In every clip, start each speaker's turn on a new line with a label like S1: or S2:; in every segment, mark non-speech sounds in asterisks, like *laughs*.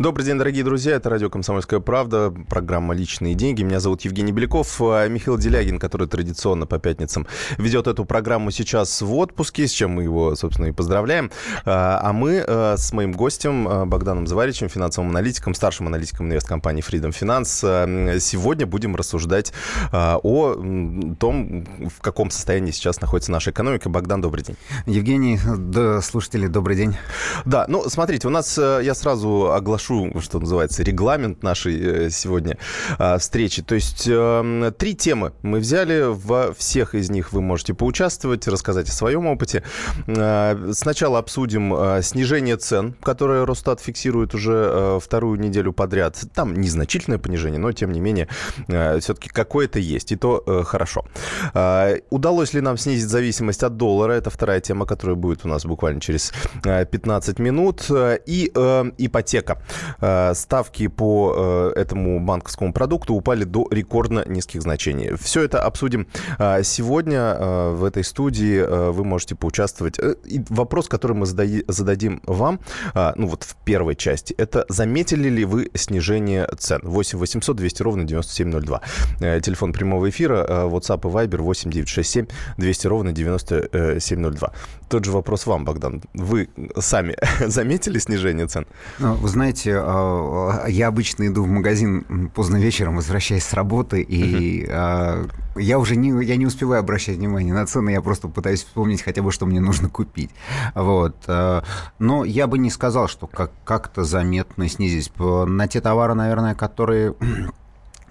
S1: Добрый день, дорогие друзья. Это радио «Комсомольская правда», программа «Личные деньги». Меня зовут Евгений Беляков. А Михаил Делягин, который традиционно по пятницам ведет эту программу сейчас в отпуске, с чем мы его, собственно, и поздравляем. А, а мы а, с моим гостем Богданом Заваричем, финансовым аналитиком, старшим аналитиком инвесткомпании Freedom Finance, сегодня будем рассуждать о том, в каком состоянии сейчас находится наша экономика. Богдан, добрый день.
S2: Евгений, да, слушатели, добрый день.
S1: Да, ну, смотрите, у нас, я сразу оглашу оглашу, что называется, регламент нашей э, сегодня а, встречи. То есть эм, три темы мы взяли, во всех из них вы можете поучаствовать, рассказать о своем опыте. А, сначала обсудим снижение цен, которое Росстат фиксирует уже э, вторую неделю подряд. Там незначительное понижение, но тем не менее э, все-таки какое-то есть, и то хорошо. Удалось ли нам снизить зависимость от доллара? Это вторая тема, которая будет у нас буквально через 15 минут. И ипотека. Э, ставки по э, этому банковскому продукту упали до рекордно низких значений. Все это обсудим э, сегодня в этой студии. Вы можете поучаствовать. И вопрос, который мы зададим вам, ну вот в первой части, это заметили ли вы снижение цен? 8 800 200 ровно 9702. Телефон прямого эфира, WhatsApp и Viber 8 967 200 ровно 9702. Тот же вопрос вам, Богдан. Вы сами *laughs* заметили снижение цен?
S2: Ну, вы знаете, а, я обычно иду в магазин поздно вечером, возвращаясь с работы, и uh-huh. я уже не, я не успеваю обращать внимание на цены, я просто пытаюсь вспомнить хотя бы, что мне нужно купить. Вот. Но я бы не сказал, что как- как-то заметно снизились. На те товары, наверное, которые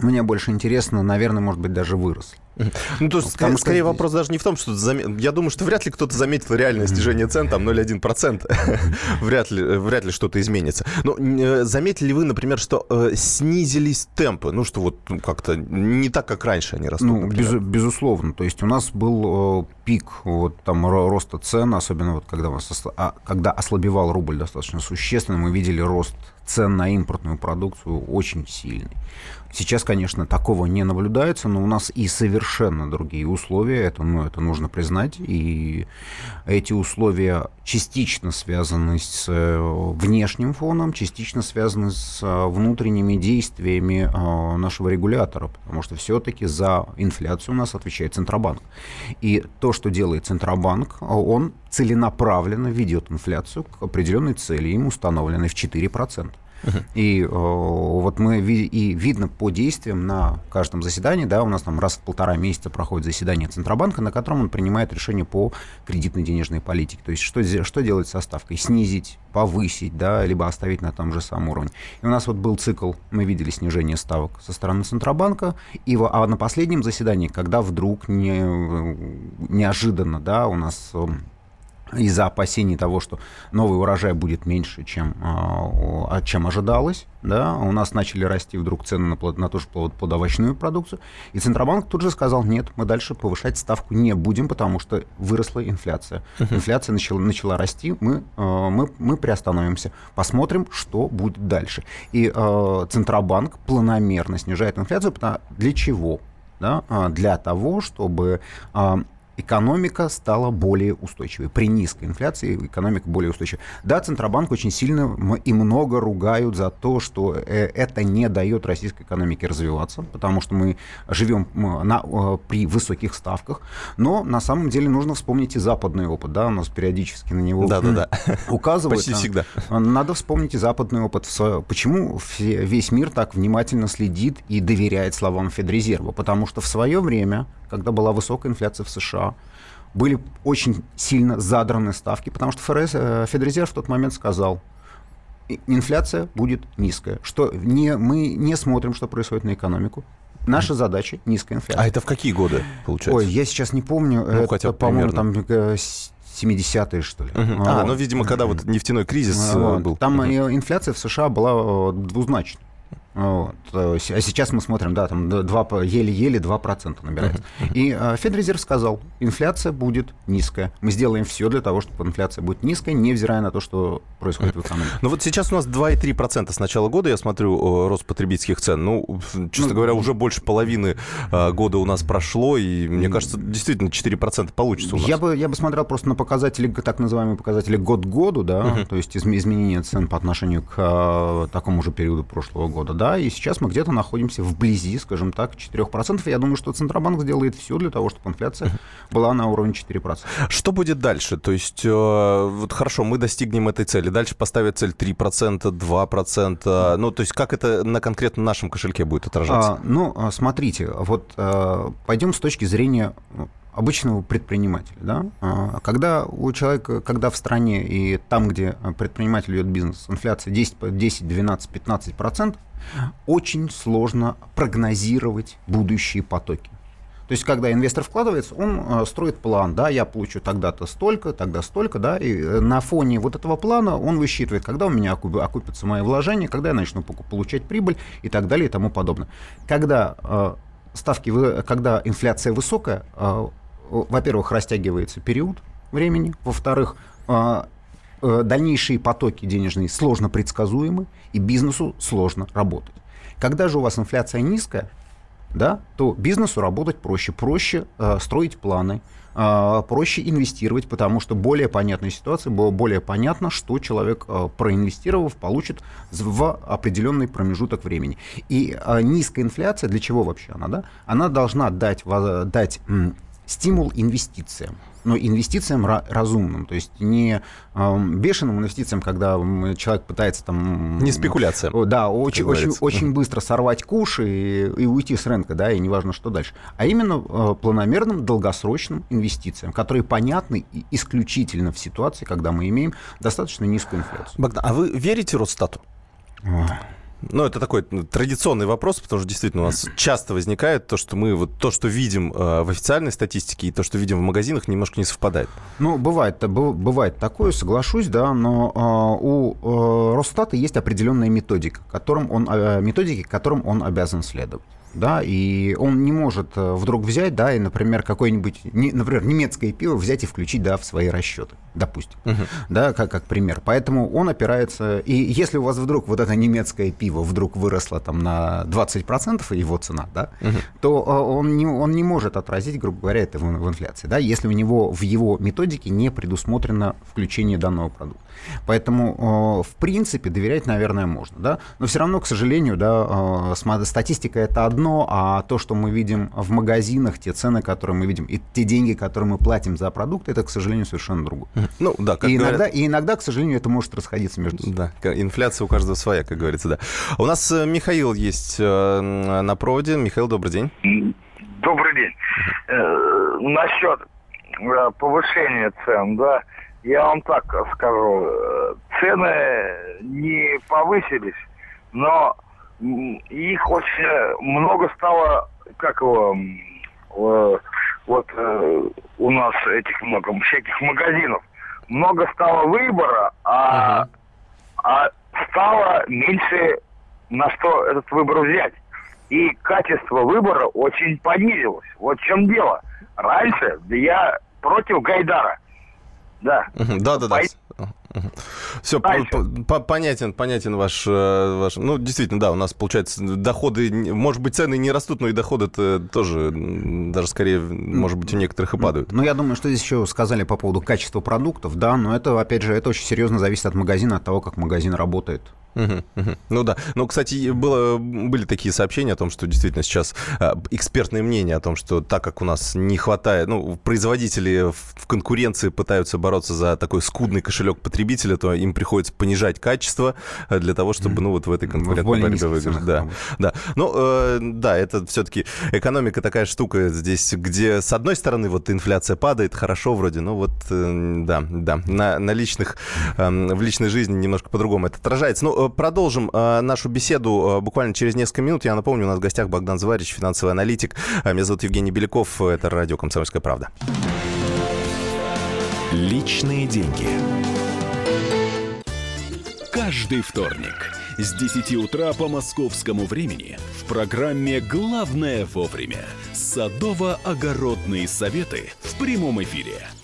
S2: мне больше интересно, наверное, может быть, даже выросли.
S1: Ну, то есть, скорее, что... скорее вопрос даже не в том, что... Зам... Я думаю, что вряд ли кто-то заметил реальное снижение цен, там 0,1%. *laughs* вряд, ли, вряд ли что-то изменится. Но э, заметили ли вы, например, что э, снизились темпы? Ну, что вот ну, как-то не так, как раньше они растут, Ну,
S2: без, безусловно. То есть у нас был э, пик вот, там, роста цен, особенно вот, когда, нас, а, когда ослабевал рубль достаточно существенно, мы видели рост цен на импортную продукцию очень сильный. Сейчас, конечно, такого не наблюдается, но у нас и совершенно другие условия, это, ну, это нужно признать, и эти условия частично связаны с э, внешним фоном, частично связаны с э, внутренними действиями э, нашего регулятора, потому что все-таки за инфляцию у нас отвечает Центробанк. И то, что делает Центробанк, он целенаправленно ведет инфляцию к определенной цели, им установленной в 4%. И э, вот мы и видно по действиям на каждом заседании, да, у нас там раз в полтора месяца проходит заседание Центробанка, на котором он принимает решение по кредитной денежной политике. То есть что, что делать со ставкой? Снизить, повысить, да, либо оставить на том же самом уровне. И у нас вот был цикл, мы видели снижение ставок со стороны Центробанка, и, а на последнем заседании, когда вдруг не, неожиданно, да, у нас из-за опасений того, что новый урожай будет меньше, чем, а, чем ожидалось, да, у нас начали расти вдруг цены на, плод, на ту же плодовочную продукцию, и Центробанк тут же сказал, нет, мы дальше повышать ставку не будем, потому что выросла инфляция. Инфляция начала, начала расти, мы, а, мы, мы приостановимся, посмотрим, что будет дальше. И э, Центробанк планомерно снижает инфляцию, для чего? Да? Для того, чтобы экономика стала более устойчивой. При низкой инфляции экономика более устойчивой. Да, Центробанк очень сильно и много ругают за то, что э, это не дает российской экономике развиваться, потому что мы живем на, при высоких ставках. Но на самом деле нужно вспомнить и западный опыт. Да, у нас периодически на него да, да, да. указывают.
S1: Почти всегда.
S2: Надо вспомнить и западный опыт. Почему весь мир так внимательно следит и доверяет словам Федрезерва? Потому что в свое время когда была высокая инфляция в США, были очень сильно задраны ставки, потому что ФРС, э, Федрезерв в тот момент сказал, инфляция будет низкая, что не, мы не смотрим, что происходит на экономику. Наша задача – низкая инфляция.
S1: А это в какие годы, получается?
S2: Ой, я сейчас не помню. Ну, это, хотя бы по-моему, там 70-е, э, что ли.
S1: Угу. А, вот. ну, видимо, когда вот нефтяной кризис э, вот. был.
S2: Там угу. инфляция в США была двузначной. Вот. А сейчас мы смотрим, да, там 2, еле-еле 2% набирается. И э, Федрезерв сказал, инфляция будет низкая. Мы сделаем все для того, чтобы инфляция будет низкая, невзирая на то, что происходит в экономике.
S1: Ну вот сейчас у нас 2,3% с начала года, я смотрю, рост потребительских цен. Ну, честно ну, говоря, уже больше половины э, года у нас прошло, и мне кажется, действительно 4% получится у нас.
S2: Я бы, я бы смотрел просто на показатели, так называемые показатели год к году, да, uh-huh. то есть изменение цен по отношению к э, такому же периоду прошлого года, да, и сейчас мы где-то находимся вблизи, скажем так, 4%. Я думаю, что Центробанк сделает все для того, чтобы инфляция была на уровне 4%.
S1: Что будет дальше? То есть, э, вот хорошо, мы достигнем этой цели. Дальше поставят цель 3%, 2%. Ну, то есть, как это на конкретно нашем кошельке будет отражаться? А,
S2: ну, а, смотрите, вот а, пойдем с точки зрения обычного предпринимателя. Да? А, когда у человека, когда в стране и там, где предприниматель ведет бизнес, инфляция 10, 10 12, 15 процентов, очень сложно прогнозировать будущие потоки. То есть, когда инвестор вкладывается, он э, строит план, да, я получу тогда-то столько, тогда столько, да, и э, на фоне вот этого плана он высчитывает, когда у меня окупятся мои вложения, когда я начну получать прибыль и так далее и тому подобное. Когда э, ставки, когда инфляция высокая, во-первых, растягивается период времени, во-вторых, Э, дальнейшие потоки денежные сложно предсказуемы, и бизнесу сложно работать. Когда же у вас инфляция низкая, да, то бизнесу работать проще, проще э, строить планы, э, проще инвестировать, потому что более понятная ситуация, более понятно, что человек, проинвестировав, получит в определенный промежуток времени. И низкая инфляция, для чего вообще она, да? Она должна дать, дать стимул инвестициям но инвестициям разумным, то есть не бешеным инвестициям, когда человек пытается там...
S1: Не спекуляция.
S2: Да, очень, очень, очень быстро сорвать куш и, и уйти с рынка, да, и неважно, что дальше. А именно э, планомерным долгосрочным инвестициям, которые понятны исключительно в ситуации, когда мы имеем достаточно низкую инфляцию.
S1: Богдан, а вы верите Росстату? Ну, это такой ну, традиционный вопрос, потому что действительно у нас часто возникает то, что мы вот то, что видим э, в официальной статистике и то, что видим в магазинах, немножко не совпадает.
S2: Ну, бывает, бывает такое, соглашусь, да, но э, у э, Росстата есть определенная методика, которым он, э, методики, которым он обязан следовать да, и он не может э, вдруг взять, да, и, например, какое-нибудь, например, немецкое пиво взять и включить, да, в свои расчеты, допустим, uh-huh. да, как, как пример. Поэтому он опирается, и если у вас вдруг вот это немецкое пиво вдруг выросло там на 20% его цена, да, uh-huh. то э, он не, он не может отразить, грубо говоря, это в, в инфляции, да, если у него в его методике не предусмотрено включение данного продукта. Поэтому, э, в принципе, доверять, наверное, можно, да, но все равно, к сожалению, да, статистика это одно, а то, что мы видим в магазинах, те цены, которые мы видим, и те деньги, которые мы платим за продукты, это, к сожалению, совершенно другое. Ну, да, как и, говорят... иногда, и иногда, к сожалению, это может расходиться между
S1: собой. Да, инфляция у каждого своя, как говорится, да. У нас э, Михаил есть э, на проводе. Михаил, добрый день.
S3: Добрый день. Э, насчет повышения цен, да, я вам так скажу, цены не повысились, но их очень много стало, как его, э, вот э, у нас этих много, всяких магазинов. Много стало выбора, а, uh-huh. а стало меньше на что этот выбор взять. И качество выбора очень понизилось. Вот в чем дело. Раньше я против Гайдара.
S1: Да. Да, да, да. Все, понятен, понятен ваш, э, ваш... Ну, действительно, да, у нас, получается, доходы, может быть, цены не растут, но и доходы -то тоже даже скорее, может быть, у некоторых и падают.
S2: Ну, я думаю, что здесь еще сказали по поводу качества продуктов, да, но это, опять же, это очень серьезно зависит от магазина, от того, как магазин работает.
S1: Угу, угу. Ну да. Ну, кстати, было, были такие сообщения о том, что действительно сейчас э, экспертное мнение о том, что так как у нас не хватает, ну, производители в, в конкуренции пытаются бороться за такой скудный кошелек потребителя, то им приходится понижать качество э, для того, чтобы, ну, вот в этой конкурентной борьбе выиграть. Да, да. Ну, э, да, это все-таки экономика такая штука здесь, где с одной стороны вот инфляция падает, хорошо вроде, но вот, э, да, да, на, на личных, э, в личной жизни немножко по-другому это отражается. Ну, Э, продолжим э, нашу беседу э, буквально через несколько минут. Я напомню, у нас в гостях Богдан Зварич, финансовый аналитик. Меня зовут Евгений Беляков. Это радио «Комсомольская правда».
S4: Личные деньги. Каждый вторник – с 10 утра по московскому времени в программе «Главное вовремя» садово-огородные советы в прямом эфире.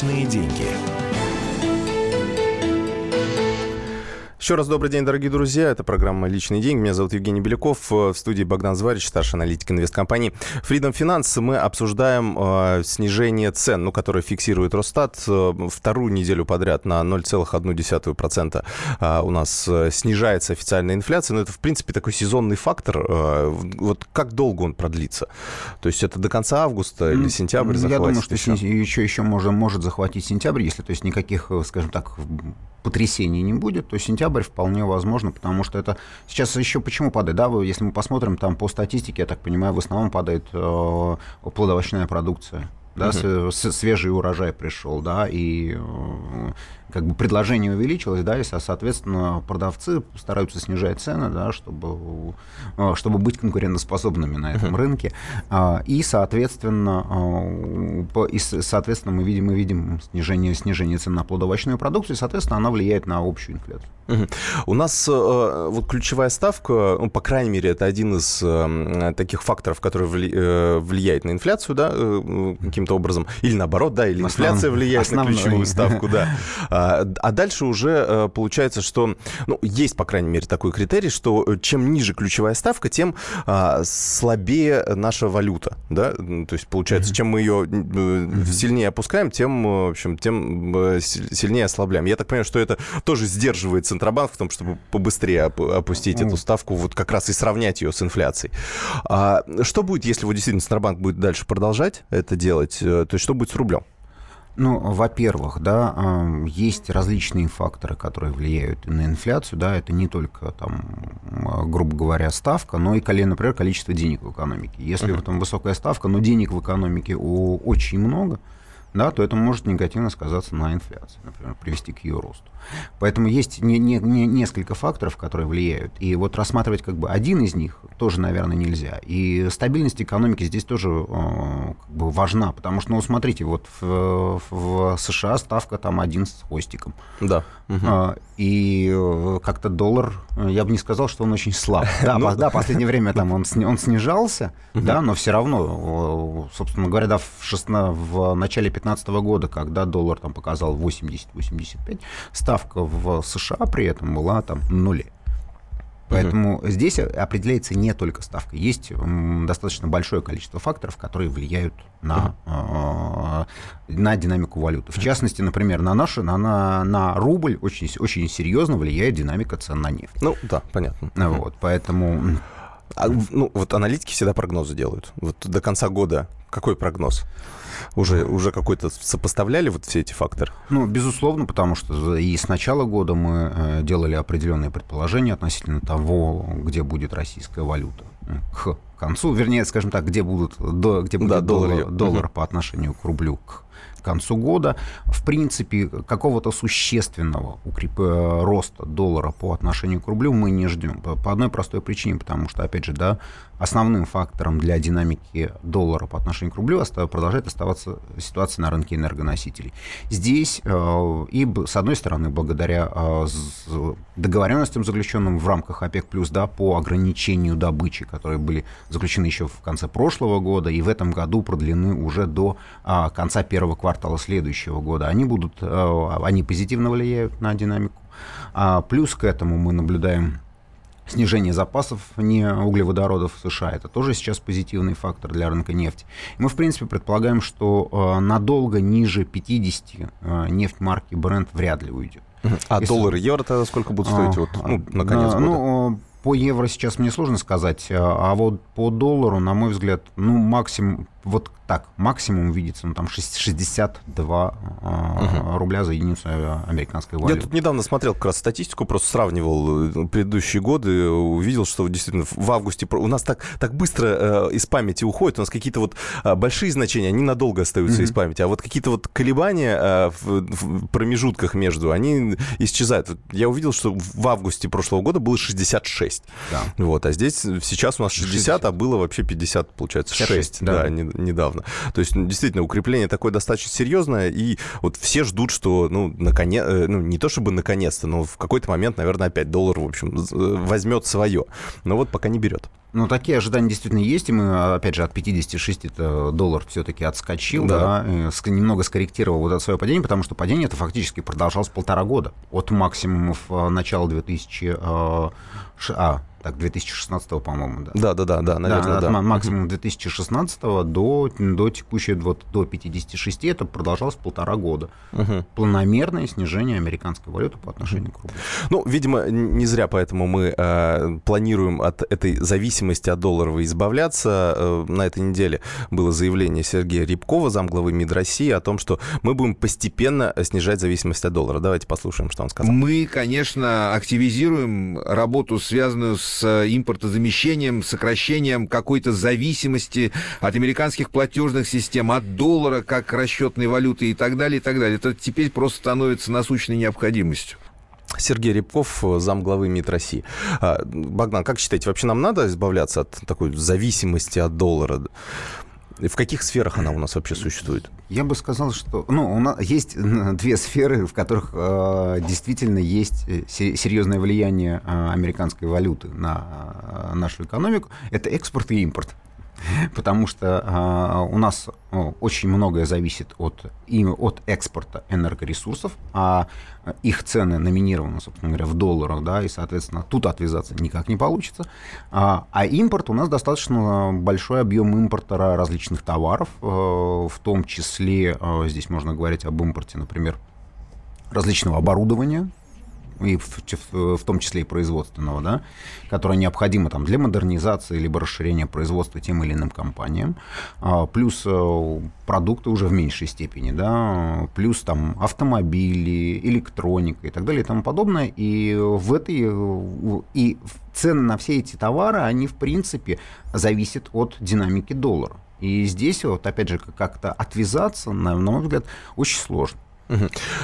S4: Личные деньги.
S1: Еще раз добрый день, дорогие друзья. Это программа «Личный день». Меня зовут Евгений Беляков. В студии Богдан Зварич, старший аналитик инвесткомпании Freedom Finance. Мы обсуждаем э, снижение цен, ну, которое фиксирует Росстат э, вторую неделю подряд на 0,1%. Э, у нас э, снижается официальная инфляция. Но это, в принципе, такой сезонный фактор. Э, вот как долго он продлится? То есть это до конца августа или сентябрь
S2: Я
S1: захватит
S2: думаю, что
S1: еще?
S2: еще, еще может, может захватить сентябрь, если то есть никаких, э, скажем так, потрясений не будет, то сентябрь вполне возможно, потому что это сейчас еще почему падает, да, если мы посмотрим там по статистике, я так понимаю, в основном падает э, плодовочная продукция. Да, с- с- свежий урожай пришел, да, и э, как бы предложение увеличилось, да, и, со- соответственно, продавцы стараются снижать цены, да, чтобы, э, чтобы быть конкурентоспособными на этом рынке. А, И, соответственно, э, по- и, соответственно, мы видим, мы видим снижение, снижение цен на плодовочную продукцию, и, соответственно, она влияет на общую инфляцию.
S1: Мгм. У нас э, вот ключевая ставка, ну, по крайней мере, это один из таких факторов, который вли- влияет на инфляцию, да, каким-то образом, или наоборот, да, или
S2: Основ-
S1: инфляция влияет
S2: основной.
S1: на ключевую ставку, да. *laughs* А а дальше уже э, получается, что, ну, есть, по крайней мере, такой критерий, что э, чем ниже ключевая ставка, тем а, слабее наша валюта, да, то есть получается, чем мы ее э, сильнее опускаем, тем, в общем, тем си- сильнее ослабляем. Я так понимаю, что это тоже сдерживает Центробанк в том, чтобы побыстрее оп- опустить эту ставку, вот как раз и сравнять ее с инфляцией. А что будет, если вот действительно Центробанк будет дальше продолжать это делать? То есть что будет с рублем?
S2: Ну, во-первых, да, есть различные факторы, которые влияют на инфляцию, да, это не только там, э, грубо говоря, ставка, но и, например, количество денег в экономике. Если там высокая ставка, но денег в экономике очень много, да, то это может негативно сказаться на инфляции, например, привести к ее росту. Поэтому есть не- не- не- несколько факторов, которые влияют. И вот рассматривать как бы один из них тоже, наверное, нельзя. И стабильность экономики здесь тоже э, как бы важна, потому что, ну, смотрите, вот в, в США ставка там один с хвостиком.
S1: Да.
S2: А, И э, как-то доллар, э, я бы не сказал, что он очень слаб. *laughs* Да,
S1: Ну,
S2: по- да, последнее время там он, он снижался, да, но все равно, собственно говоря, да, в, шестна- в начале 2015 года, когда доллар там показал 80-85, ставка в США при этом была там нуле. Поэтому здесь определяется не только ставка. Есть достаточно большое количество факторов, которые влияют на, э, на динамику валюты. В частности, например, на, наши, на, на, на рубль очень, очень серьезно влияет динамика цен на нефть.
S1: Ну, да, понятно.
S2: Вот, поэтому
S1: А, ну, вот аналитики всегда прогнозы делают. Вот до конца года какой прогноз? Уже, уже какой-то сопоставляли вот все эти факторы?
S2: Ну, безусловно, потому что и с начала года мы э, делали определенные предположения относительно того, где будет российская валюта э, к концу, вернее, скажем так, где будут до, где будет
S1: Да, доллар
S2: доллар,
S1: Мгм.
S2: по отношению к рублю к концу года. В принципе, какого-то существенного укреп... э, роста доллара по отношению к рублю мы не ждем. По одной простой причине, потому что, опять же, да, основным фактором для динамики доллара по отношению к рублю продолжает оставаться ситуация на рынке энергоносителей. Здесь э, и с одной стороны, благодаря э, договоренностям, заключенным в рамках ОПЕК+, да, по ограничению добычи, которые были заключены еще в конце прошлого года и в этом году продлены уже до а, конца первого квартала следующего года, они будут, э, они позитивно влияют на динамику. А плюс к этому мы наблюдаем снижение запасов не углеводородов в США. Это тоже сейчас позитивный фактор для рынка нефти. Мы, в принципе, предполагаем, что э, надолго ниже 50 э, нефть марки Brent вряд ли уйдет.
S1: А
S2: Если-
S1: доллар и евро тогда сколько будут стоить вот,
S2: А,
S1: ну, на конец
S2: а,
S1: года?
S2: Ну, э, по евро сейчас мне сложно сказать, а а вот по доллару, на мой взгляд, ну, максимум вот так, максимум видится, ну, там 62 угу. рубля за единицу американской валюты.
S1: Я тут недавно смотрел как раз статистику, просто сравнивал э, предыдущие годы, увидел, что действительно в августе у нас так, так быстро э, из памяти уходит, у нас какие-то вот э, большие значения, они надолго остаются угу. из памяти, а вот какие-то вот колебания э, в, в промежутках между, они исчезают. Я увидел, что в августе прошлого года было 66. Да. Вот, а здесь сейчас у нас 60, 60. а было вообще 50, получается, 6, 6 да, да не, недавно. То есть, действительно, укрепление такое достаточно серьезное, и вот все ждут, что, ну, наконец, э, ну, не то чтобы наконец-то, но в какой-то момент, наверное, опять доллар, в общем, возьмет свое. Но вот пока не берет.
S2: Ну, такие ожидания действительно есть, и мы, опять же, от 56 это доллар все-таки отскочил, да, да немного скорректировал вот это свое падение, потому что падение это фактически продолжалось полтора года, от максимумов э, начала 2000, э, а, так, 2016, по-моему, да.
S1: Да, да, да, да, наверное, да.
S2: да. Максимум 2016 до, до текущей, вот до 56, это продолжалось полтора года. Угу. Планомерное снижение американской валюты по отношению к рублю.
S1: Ну, видимо, не зря поэтому мы э, планируем от этой зависимости от долларовой избавляться. Э, на этой неделе было заявление Сергея Рябкова, замглавы МИД России, о том, что мы будем постепенно снижать зависимость от доллара. Давайте послушаем, что он сказал.
S5: Мы, конечно, активизируем работу, связанную с с э, импортозамещением, сокращением какой-то зависимости от американских платежных систем, от доллара как расчетной валюты и так далее, и так далее. Это теперь просто становится насущной необходимостью.
S1: Сергей Рябков, замглавы МИД России. А, Богдан, как считаете, вообще нам надо избавляться от такой зависимости от доллара? В каких сферах она у нас вообще существует?
S2: Я бы сказал, что ну, у нас есть две сферы, в которых э, действительно есть э, серьезное влияние э, американской валюты на э, нашу экономику. Это экспорт и импорт. *laughs* потому что а, у нас очень многое зависит от, от экспорта энергоресурсов, а их цены номинированы, собственно говоря, в долларах, да, и, соответственно, тут отвязаться никак не получится. А, а импорт, у нас достаточно большой объем импорта различных товаров, э, в том числе, э, здесь можно говорить об импорте, например, различного оборудования, и в, в, в том числе и производственного, да, которое необходимо там, для модернизации либо расширения производства тем или иным компаниям, а, плюс а, продукты уже в меньшей степени, да, плюс там автомобили, электроника и так далее и тому подобное. И в этой и цены на все эти товары, они в принципе зависят от динамики доллара. И здесь вот, опять же, как-то отвязаться, на, на мой взгляд, очень сложно.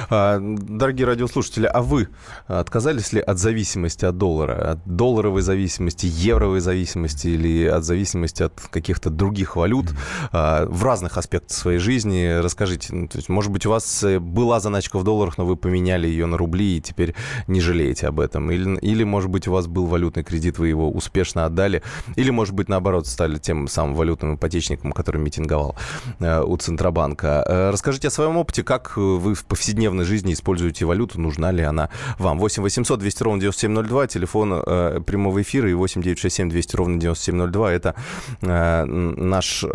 S1: А, дорогие радиослушатели, а вы отказались ли от зависимости от доллара? От долларовой зависимости, евровой зависимости или от зависимости от каких-то других валют а, в разных аспектах своей жизни? Расскажите. Ну, то есть, может быть, у вас э, была заначка в долларах, но вы поменяли ее на рубли и теперь не жалеете об этом? Или, или может быть, у вас был валютный кредит, вы его успешно отдали? Или, может быть, наоборот, стали тем самым валютным ипотечником, который митинговал э, у Центробанка? Э, расскажите о своем опыте, как вы в повседневной жизни используете валюту, нужна ли она вам. 8 800 200 ровно 9702, телефон э, прямого эфира и 8 967 200 ровно 9702. Это э, наш э,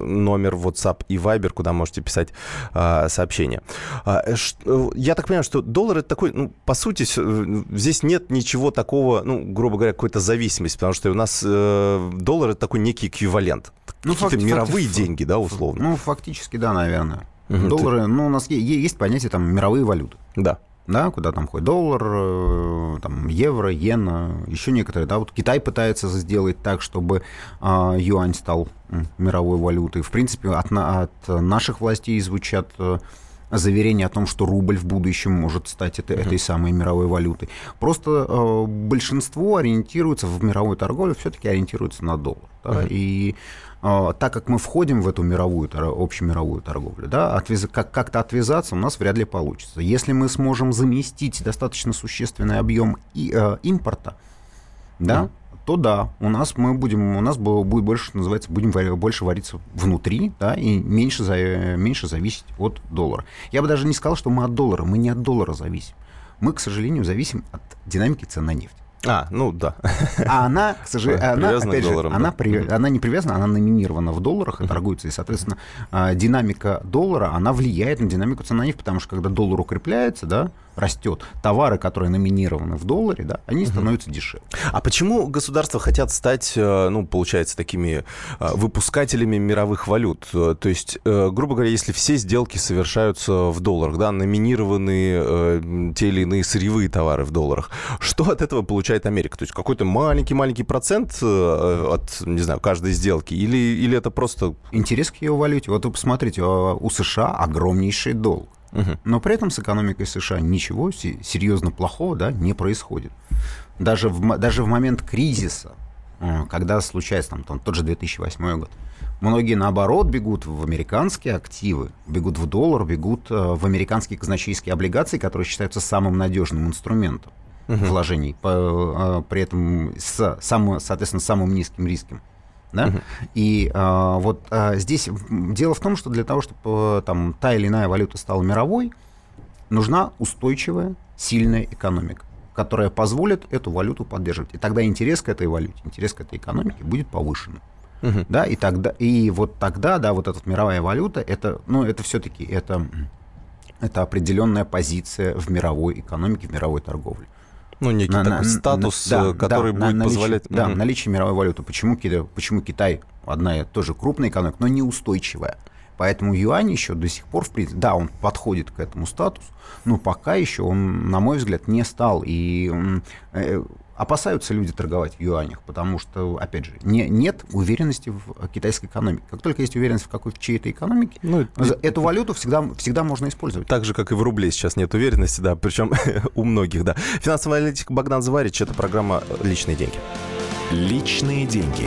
S1: номер WhatsApp и Viber, куда можете писать э, сообщения. А, э, я так понимаю, что доллар это такой, ну, по сути, э, здесь нет ничего такого, ну, грубо говоря, какой-то зависимости, потому что у нас э, доллар это такой некий эквивалент. Ну, Какие-то мировые факти- деньги, да, условно.
S2: Ну, фактически, да, наверное. Угу, Доллары, ты... ну, у нас есть, понятие там мировые валюты.
S1: Да.
S2: Да, куда там ходит доллар, э, там, евро, иена, еще некоторые. Да, вот Китай пытается сделать так, чтобы э, юань стал мировой валютой. В принципе, от, от наших властей звучат э, заверения о том, что рубль в будущем может стать это, uh-huh. этой самой мировой валютой. Просто э, большинство ориентируется в мировую торговлю, все-таки ориентируется на доллар. Да, uh-huh. И а, так как мы входим в эту мировую, общемировую торговлю, да, отвяз, как, как-то отвязаться у нас вряд ли получится. Если мы сможем заместить достаточно существенный объем и, э, импорта, да, mm то да, у нас мы будем, у нас будет больше, называется, будем больше вариться внутри, да, и меньше, за, меньше зависеть от доллара. Я бы даже не сказал, что мы от доллара, мы не от доллара зависим. Мы, к сожалению, зависим от динамики цен на нефть.
S1: А, ну да.
S2: А она, к сожалению, она, опять же, долларам, она, да. при, она не привязана, она номинирована в долларах и торгуется. И, соответственно, а, динамика доллара, она влияет на динамику цен на нефть, потому что когда доллар укрепляется, да, растет, товары, которые номинированы в долларе, да, они угу. становятся дешевле.
S1: А почему государства хотят стать, э, ну, получается, такими э, выпускателями мировых валют? Э, то есть, грубо говоря, если все сделки совершаются в долларах, да, номинированные те или иные сырьевые товары в долларах, что от этого получает Америка? То есть какой-то маленький-маленький процент от, не знаю, каждой сделки? Или, или это просто...
S2: Интерес к ее валюте. Вот вы посмотрите, у США огромнейший долг. Но при этом с экономикой США ничего серьезно плохого да, не происходит. Даже в, даже в момент кризиса, э, когда случается там, там, тот же 2008 год, многие, наоборот, бегут в американские активы, бегут в доллар, бегут э, в американские казначейские облигации, которые считаются самым надежным инструментом угу. вложений, по, э, при этом с, самым, соответственно, самым низким риском. Да? Угу. И а, вот а, здесь дело в том, что для того, чтобы там, та или иная валюта стала мировой, нужна устойчивая, сильная экономика, которая позволит эту валюту поддерживать. И тогда интерес к этой валюте, интерес к этой экономике будет повышен. Угу. Да, и тогда, и вот тогда, да, вот эта мировая валюта, это, ну, это все-таки это, это определенная позиция в мировой экономике, в мировой торговле.
S1: Ну, некий на, такой на, статус, на, который да, будет на, позволять...
S2: Да, угу. наличие мировой валюты. Почему, почему Китай одна тоже крупная экономика, но неустойчивая? Поэтому юань еще до сих пор, в принципе, да, он подходит к этому статусу, но пока еще он, на мой взгляд, не стал. И э, опасаются люди торговать в юанях, потому что, опять же, не, нет уверенности в китайской экономике. Как только есть уверенность в какой-то чьей-то экономике, ну, эту валюту всегда, всегда можно использовать.
S1: Так же, как и в рубле сейчас нет уверенности, да, причем *laughs* у многих, да. Финансовый аналитик Богдан Зварич, это программа «Личные деньги».
S4: «Личные деньги».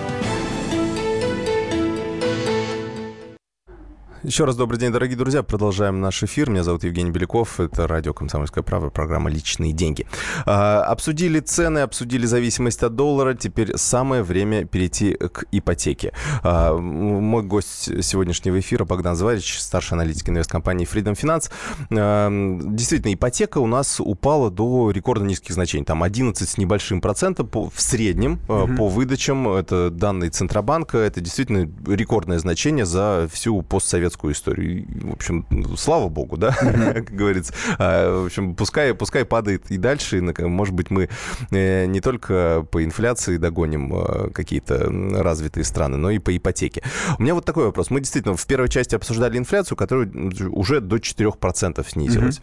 S1: Еще раз добрый день, дорогие друзья. Продолжаем наш эфир. Меня зовут Евгений Беляков. Это радио «Комсомольская правда», программа «Личные деньги». А, обсудили цены, обсудили зависимость от доллара. Теперь самое время перейти к ипотеке. А, мой гость сегодняшнего эфира Богдан Зварич, старший аналитик инвесткомпании Freedom Finance. А, действительно, ипотека у нас упала до рекордно низких значений. Там 11 с небольшим процентом по, в среднем mm-hmm. по выдачам. Это данные Центробанка. Это действительно рекордное значение за всю постсоветскую советскую историю. В общем, слава богу, да, *laughs* как говорится. А, в общем, пускай, пускай падает и дальше. Может быть, мы э, не только по инфляции догоним э, какие-то развитые страны, но и по ипотеке. У меня вот такой вопрос. Мы действительно в первой части обсуждали инфляцию, которая уже до 4% снизилась.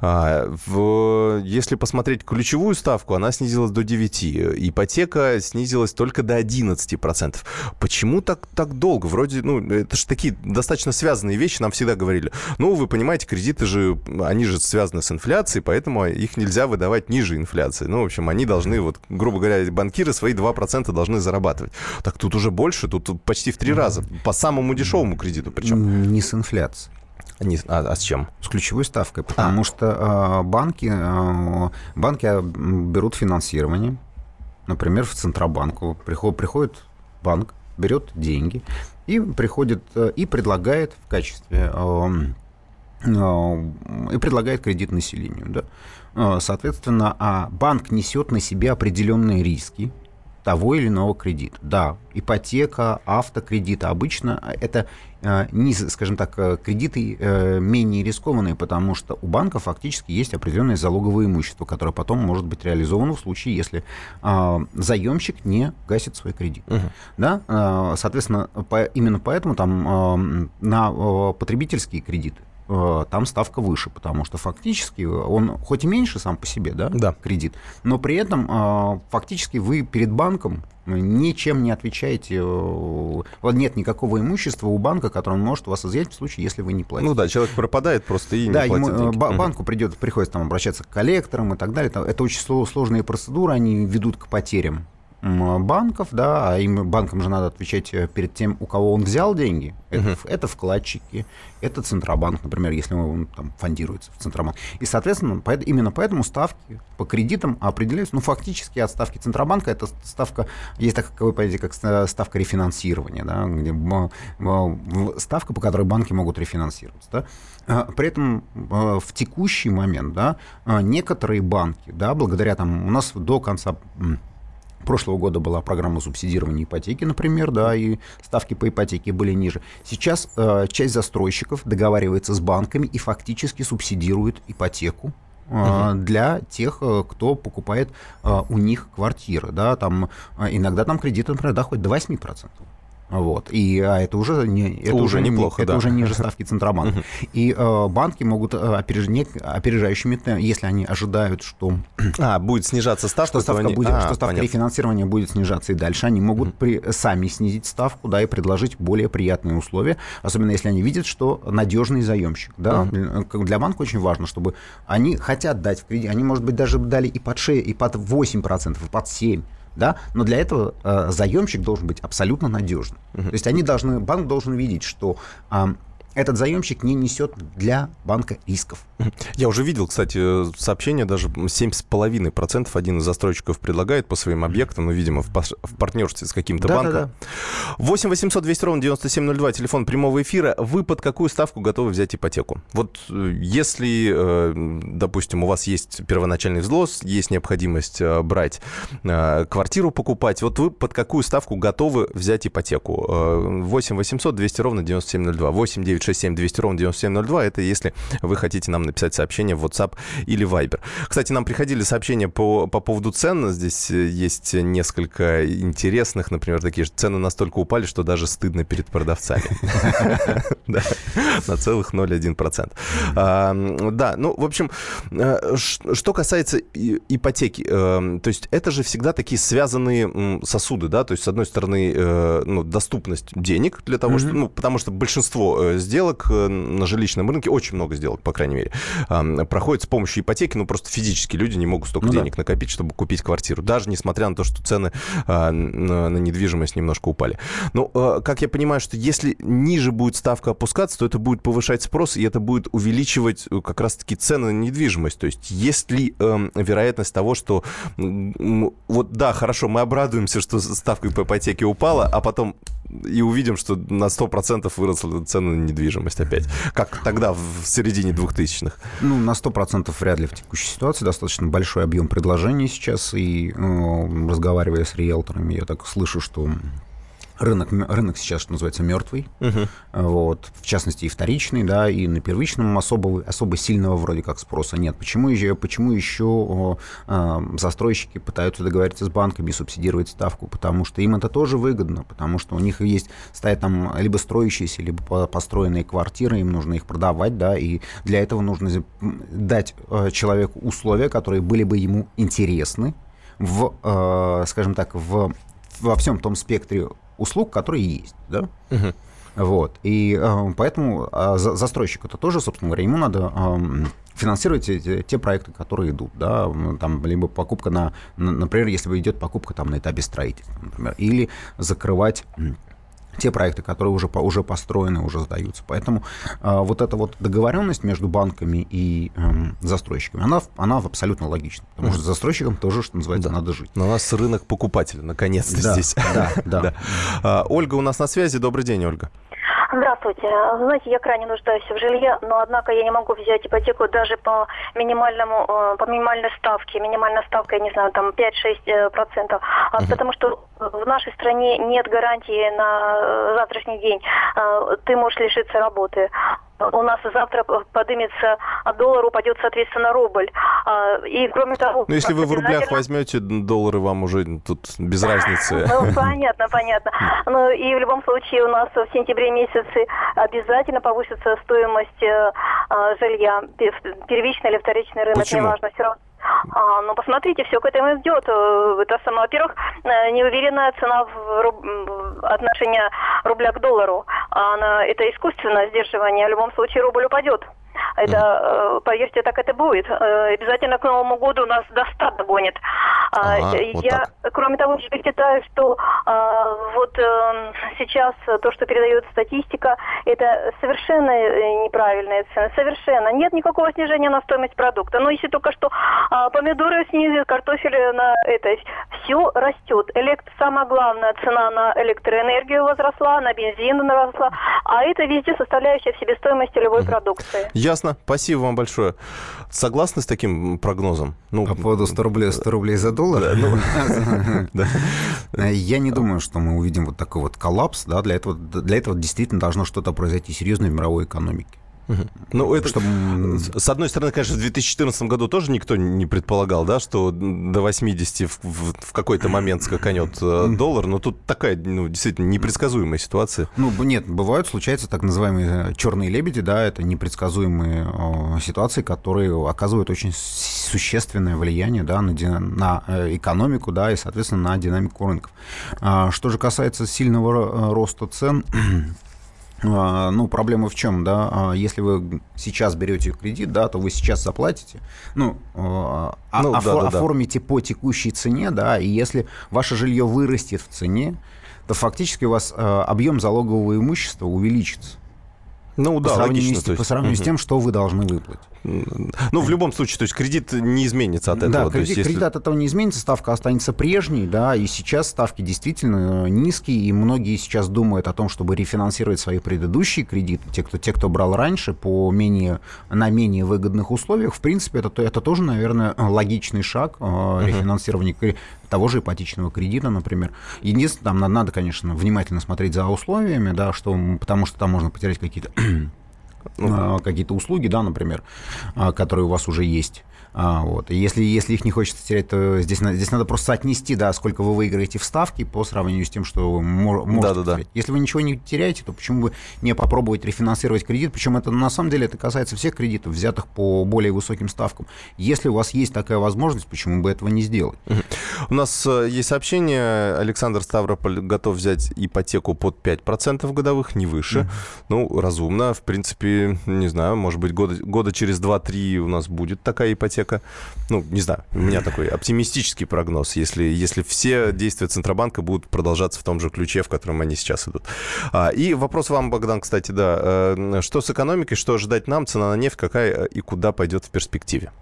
S1: А, в, если посмотреть ключевую ставку, она снизилась до 9%. Ипотека снизилась только до 11%. Почему так, так долго? Вроде, ну, это же такие достаточно связанные вещи нам всегда говорили. Ну, вы понимаете, кредиты же, они же связаны с инфляцией, поэтому их нельзя выдавать ниже инфляции. Ну, в общем, они должны, вот, грубо говоря, банкиры свои 2% должны зарабатывать. Так тут уже больше, тут почти в три раза, по самому дешевому кредиту причем.
S2: Не с инфляцией.
S1: Не, а, а с чем?
S2: С ключевой ставкой, потому а. что э, банки, э, банки берут финансирование, например, в Центробанку. Приходит, приходит банк, берет деньги и приходит э, и предлагает в качестве э, э, и предлагает кредит населению. Да? Соответственно, а банк несет на себе определенные риски, того или иного кредита. Да, ипотека, автокредит. Обычно это, э, не, скажем так, э, кредиты э, менее рискованные, потому что у банка фактически есть определенное залоговое имущество, которое потом может быть реализовано в случае, если заемщик не гасит свой кредит. Угу. Да? Соответственно, именно поэтому там на потребительские кредиты там ставка выше, потому что фактически он хоть и меньше сам по себе, да,
S1: Да.
S2: кредит, но при этом э, фактически вы перед банком ничем не отвечаете. э, нет никакого имущества у банка, которое он может вас изъять в случае, если вы не платите.
S1: Ну да, человек пропадает просто и
S2: Да,
S1: не
S2: ему,
S1: платит
S2: э,
S1: деньги.
S2: банку придет, приходится там обращаться к коллекторам и так далее. Это, очень сло- сложные процедуры, они ведут к потерям банков, да, а им банкам же надо отвечать э, перед тем, у кого он взял деньги. Это, в- это вкладчики, это Центробанк, например, если он там фондируется в Центробанк. И, соответственно, поэт- именно поэтому ставки по кредитам определяются, ну, фактически от ставки Центробанка это ставка, есть такое понятие, как ста- ставка рефинансирования, да, где ставка, по которой банки могут рефинансироваться, да. А, При этом э, в текущий момент, да, а, некоторые банки, да, благодаря там, у нас до конца прошлого года была программа субсидирования ипотеки, например, да, и ставки по ипотеке были ниже. Сейчас э, часть застройщиков договаривается с банками и фактически субсидирует ипотеку э, для тех, э, кто покупает э, у них квартиры. Да, там, иногда там кредиты, например, доходят до 8%. Вот. И, а это уже, не, это
S1: Уже
S2: уже, не-
S1: неплохо,
S2: это
S1: да.
S2: уже ниже ставки Центробанка. И э, банки могут э, опереж- не- опережающими, те- если они ожидают, что
S1: А, будет снижаться ставка,
S2: что
S1: то
S2: ставка,
S1: они-
S2: будет,
S1: А,
S2: что ставка
S1: понятно.
S2: рефинансирования будет снижаться и дальше, они могут при- сами снизить ставку, да, и предложить более приятные условия, особенно если они видят, что надежный заемщик, да. Как Для банка очень важно, чтобы они хотят дать в кредит, они, может быть, даже дали и под 6, и под 8%, и под 7%. Да? Но для этого э, заемщик должен быть абсолютно надежным. То есть они должны, банк должен видеть, что а, этот заемщик не несет для банка рисков.
S1: Я уже видел, кстати, сообщение, даже 7,5% один из застройщиков предлагает по своим объектам, ну, видимо, в, в партнерстве с каким-то банком. 8 800 200 ровно 9702, телефон прямого эфира. Вы под какую ставку готовы взять ипотеку? Вот э, если, э, допустим, у вас есть первоначальный взнос, есть необходимость э, брать э, квартиру, покупать, вот вы под какую ставку готовы взять ипотеку? Э, 8 800 200 ровно 9702, 8 967 200 ровно 9702, это если вы хотите нам написать сообщение в WhatsApp или Viber. Кстати, нам приходили сообщения по, по поводу цен. Здесь э, есть несколько интересных. Например, такие же цены настолько упали, что даже стыдно перед продавцами. *laughs* Да, На целых 0,1%. А, Да, ну, в общем, э, что касается ипотеки, э, то есть это же всегда такие связанные сосуды, да, то есть, с одной стороны, ну, доступность денег для того, что, ну, потому что большинство э, сделок э, на жилищном рынке, очень много сделок, по крайней мере, проходит с помощью ипотеки, ну, просто физически люди не могут столько
S2: Ну да.
S1: денег накопить, чтобы купить квартиру, даже несмотря на то, что цены а, на, недвижимость немножко упали. Ну, э, как я понимаю, что если ниже будет ставка опускаться, то это будет повышать спрос, и это будет увеличивать э, как раз-таки цены на недвижимость. То есть есть ли эм, вероятность того, что вот да, хорошо, мы обрадуемся, что ставка по ипотеке упала, а потом и увидим, что на 100% выросла цена на недвижимость опять. Как тогда, в середине 2000-х.
S2: Ну, на 100% вряд ли в текущей ситуации. Достаточно большой объем предложений сейчас. И э, разговаривая с риэлторами, я так слышу, что рынок, рынок сейчас, что называется, мертвый. Вот, в частности, и вторичный, да, и на первичном особо, особо сильного вроде как спроса нет. Почему, еще- почему еще э, застройщики пытаются договориться с банками и субсидировать ставку? Потому что им это тоже выгодно, потому что у них есть, стоят там либо строящиеся, либо по- построенные квартиры, им нужно их продавать, да, и для этого нужно дать э, человеку условия, которые были бы ему интересны в, э, скажем так, в, во всем том спектре услуг, которые есть, да? Вот. И э, поэтому э, за- застройщику это тоже, собственно говоря, ему надо эм, финансировать эти- те проекты, которые идут, да, там, либо покупка на, на- например, если идет покупка там на этапе строительства, например, или закрывать те проекты, которые уже, уже построены, уже сдаются. Поэтому э, вот эта вот договоренность между банками и эм, застройщиками, она, она абсолютно логична. Потому что застройщикам тоже, что называется, надо жить.
S1: Но у нас рынок покупателя, наконец-то
S2: Да,
S1: здесь.
S2: да, *laughs* да.
S1: А, Ольга у нас на связи. Добрый день, Ольга.
S6: Здравствуйте. Знаете, я крайне нуждаюсь в жилье, но однако я не могу взять ипотеку даже по минимальному, э, по минимальной ставке. Минимальная ставка, я не знаю, там 5-6 э, процентов. А Потому что в нашей стране нет гарантии на завтрашний день. Э, Ты можешь лишиться работы. У нас завтра поднимется доллар, упадет, соответственно, рубль. А, И кроме того...
S1: Ну, если вы в рублях возьмете доллары, вам уже тут без разницы.
S6: ну, понятно, понятно. Ну, и в любом случае у нас в сентябре месяце обязательно повысится стоимость э, а, жилья, первичный или вторичный рынок,
S1: Почему?
S6: неважно, все равно. А, ну, посмотрите, все к этому идет. Э, Это само, во-первых, э, неуверенная цена в руб... в отношении рубля к доллару. А Она, это искусственное сдерживание. В любом случае рубль упадет. Это, э, поверьте, так это будет. Э, Обязательно к Новому году нас до 100 догонит. А,
S1: Ага,
S6: э,
S1: вот
S6: Я, кроме того, считаю, что а, вот э, сейчас то, что передает статистика, это совершенно э, неправильные цены. Совершенно. Нет никакого снижения на стоимость продукта. Но если только что а, помидоры снизили, картофель на это, все растет. Элект... Самая главная цена на электроэнергию возросла, на бензин возросла, а это везде составляющая в себестоимости любой продукции.
S1: Ясно. Спасибо вам большое. Согласны с таким прогнозом? Ну,
S2: По поводу 100 рублей, 100 рублей за доллар,
S1: да. *laughs*
S2: я не думаю, что мы увидим вот такой вот коллапс. Для, этого, для этого действительно должно что-то произойти серьезное в мировой экономике.
S1: Ну, это,
S2: Чтобы,
S1: с одной стороны, конечно, в 2014 году тоже никто не предполагал, да, что до 80 в, в- в какой-то момент скаканет э, доллар, но тут такая, ну, действительно, непредсказуемая ситуация.
S2: Ну, нет, бывают, случаются так называемые черные лебеди, да, это непредсказуемые э, ситуации, которые оказывают очень существенное влияние, да, на, на э, экономику, да, и, соответственно, на динамику рынков. А, Что же касается сильного ро- э, роста цен, *clears throat* ну, проблема в чем, да, А, если вы сейчас берете кредит, да, то вы сейчас заплатите, ну, а, а-
S1: Ну,
S2: офо-
S1: да-да-да.
S2: оформите по текущей цене, да, и если ваше жилье вырастет в цене, то фактически у вас объем залогового имущества увеличится.
S1: Ну,
S2: по
S1: да,
S2: сравнению,
S1: логично.
S2: с,
S1: есть,
S2: по сравнению с
S1: мгм.
S2: тем, что вы должны выплатить.
S1: Ну, в любом случае, то есть кредит не изменится от этого.
S2: Да, кредит,
S1: есть, если-
S2: кредит от этого не изменится, ставка останется прежней, да, и сейчас ставки действительно э, низкие, и многие сейчас думают о том, чтобы рефинансировать свои предыдущие кредиты, те, кто, те, кто брал раньше по менее, на менее выгодных условиях, в принципе, это, то- это тоже, наверное, логичный шаг э, рефинансирования того же ипотечного кредита, например. Единственное, там надо, конечно, внимательно смотреть за условиями, да, что, потому что там можно потерять какие-то *clears throat* а, какие-то услуги, да, например, а, которые у вас уже есть. А, вот. И если, если их не хочется терять, то здесь, здесь надо просто отнести, да, сколько вы выиграете в ставке по сравнению с тем, что вы мо- можете
S1: Да-да-да.
S2: потерять. Если вы ничего не теряете, то почему бы не попробовать рефинансировать кредит? Причем это на самом деле это касается всех кредитов, взятых по более высоким ставкам. Если у вас есть такая возможность, почему бы этого не сделать?
S1: У нас э, есть сообщение. Александр Ставрополь готов взять ипотеку под 5% годовых, не выше. Ну, разумно. В принципе, не знаю, может быть, года, года через 2-3 у нас будет такая ипотека. Ну, не знаю, у меня *laughs* такой оптимистический прогноз, если, если все действия Центробанка будут продолжаться в том же ключе, в котором они сейчас идут. А, и вопрос вам, Богдан, кстати, да. Э, Что с экономикой, что ожидать нам, цена на нефть, какая и куда пойдет в перспективе?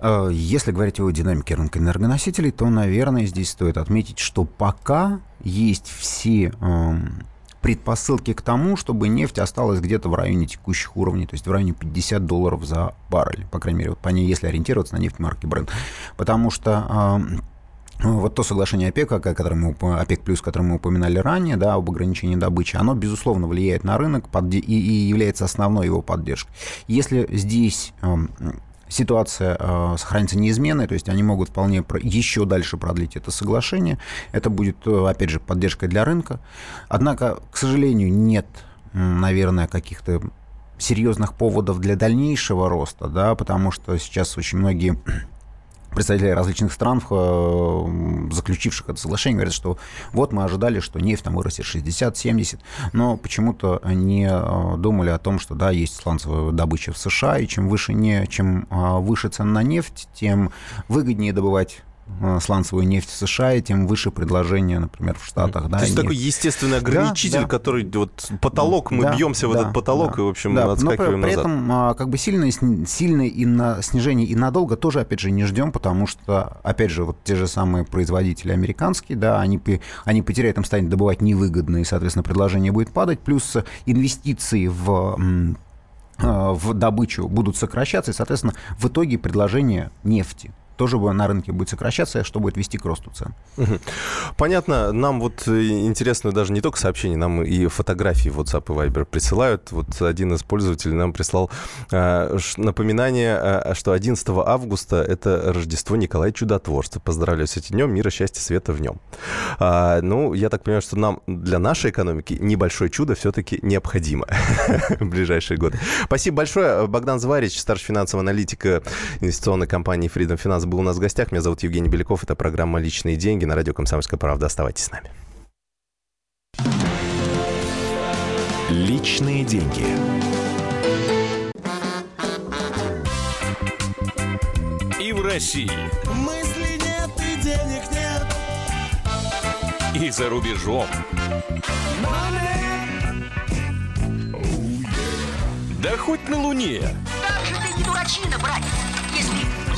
S2: Э, Если говорить о динамике рынка энергоносителей, то, наверное, здесь стоит отметить, что пока есть все эм, предпосылки к тому, чтобы нефть осталась где-то в районе текущих уровней, то есть в районе 50 долларов за баррель, по крайней мере, вот по ней, если ориентироваться на нефть марки Brent. Потому что вот то соглашение ОПЕК, о котором мы, ОПЕК плюс, которое мы упоминали ранее, да, об ограничении добычи, оно, безусловно, влияет на рынок и, и является основной его поддержкой. Если здесь ситуация э, сохранится неизменной, то есть они могут вполне про- еще дальше продлить это соглашение, это будет, э, опять же, поддержкой для рынка. Однако, к сожалению, нет, наверное, каких-то серьезных поводов для дальнейшего роста, да, потому что сейчас очень многие представители различных стран, э, заключивших это соглашение, говорят, что вот мы ожидали, что нефть там вырастет 60-70, но почему-то не э, думали о том, что да, есть сланцевая добыча в США, и чем выше, не, чем э, выше цена на нефть, тем выгоднее добывать сланцевую нефть в США, и тем выше предложение, например, в Штатах. Да,
S1: То есть
S2: нефть.
S1: такой естественный ограничитель,
S2: да.
S1: который вот потолок, мы
S2: Да,
S1: бьемся в
S2: да,
S1: этот потолок
S2: да.
S1: и, в общем,
S2: Да, но
S1: отскакиваем
S2: при, при
S1: назад.
S2: этом а, как бы сильное, сильное и на, снижение и надолго тоже, опять же, не ждем, потому что, опять же, вот те же самые производители американские, да, они, они потеряют, им станет добывать невыгодно, и, соответственно, предложение будет падать, плюс инвестиции в э, в добычу будут сокращаться, и, соответственно, в итоге предложение нефти тоже на рынке будет сокращаться, что будет вести к росту цен.
S1: Понятно. Нам вот интересно даже не только сообщения, нам и фотографии в WhatsApp и Viber присылают. Вот один из пользователей нам прислал э, напоминание, э, что 11 августа это Рождество Николая Чудотворца. Поздравляю с этим днем. Мира, счастья, света в нем. А, ну, я так понимаю, что нам для нашей экономики небольшое чудо все-таки необходимо *laughs* в ближайшие годы. Спасибо большое. Богдан Зварич, старший финансовый аналитик инвестиционной компании Freedom Finance был у нас в гостях. Меня зовут Евгений Беляков. Это программа «Личные деньги» на радио «Комсомольская правда». Оставайтесь с нами.
S7: Личные деньги. И в России.
S8: Мысли нет и денег нет.
S7: И за рубежом. Да хоть на Луне.
S9: Как же ты не дурачина, братец,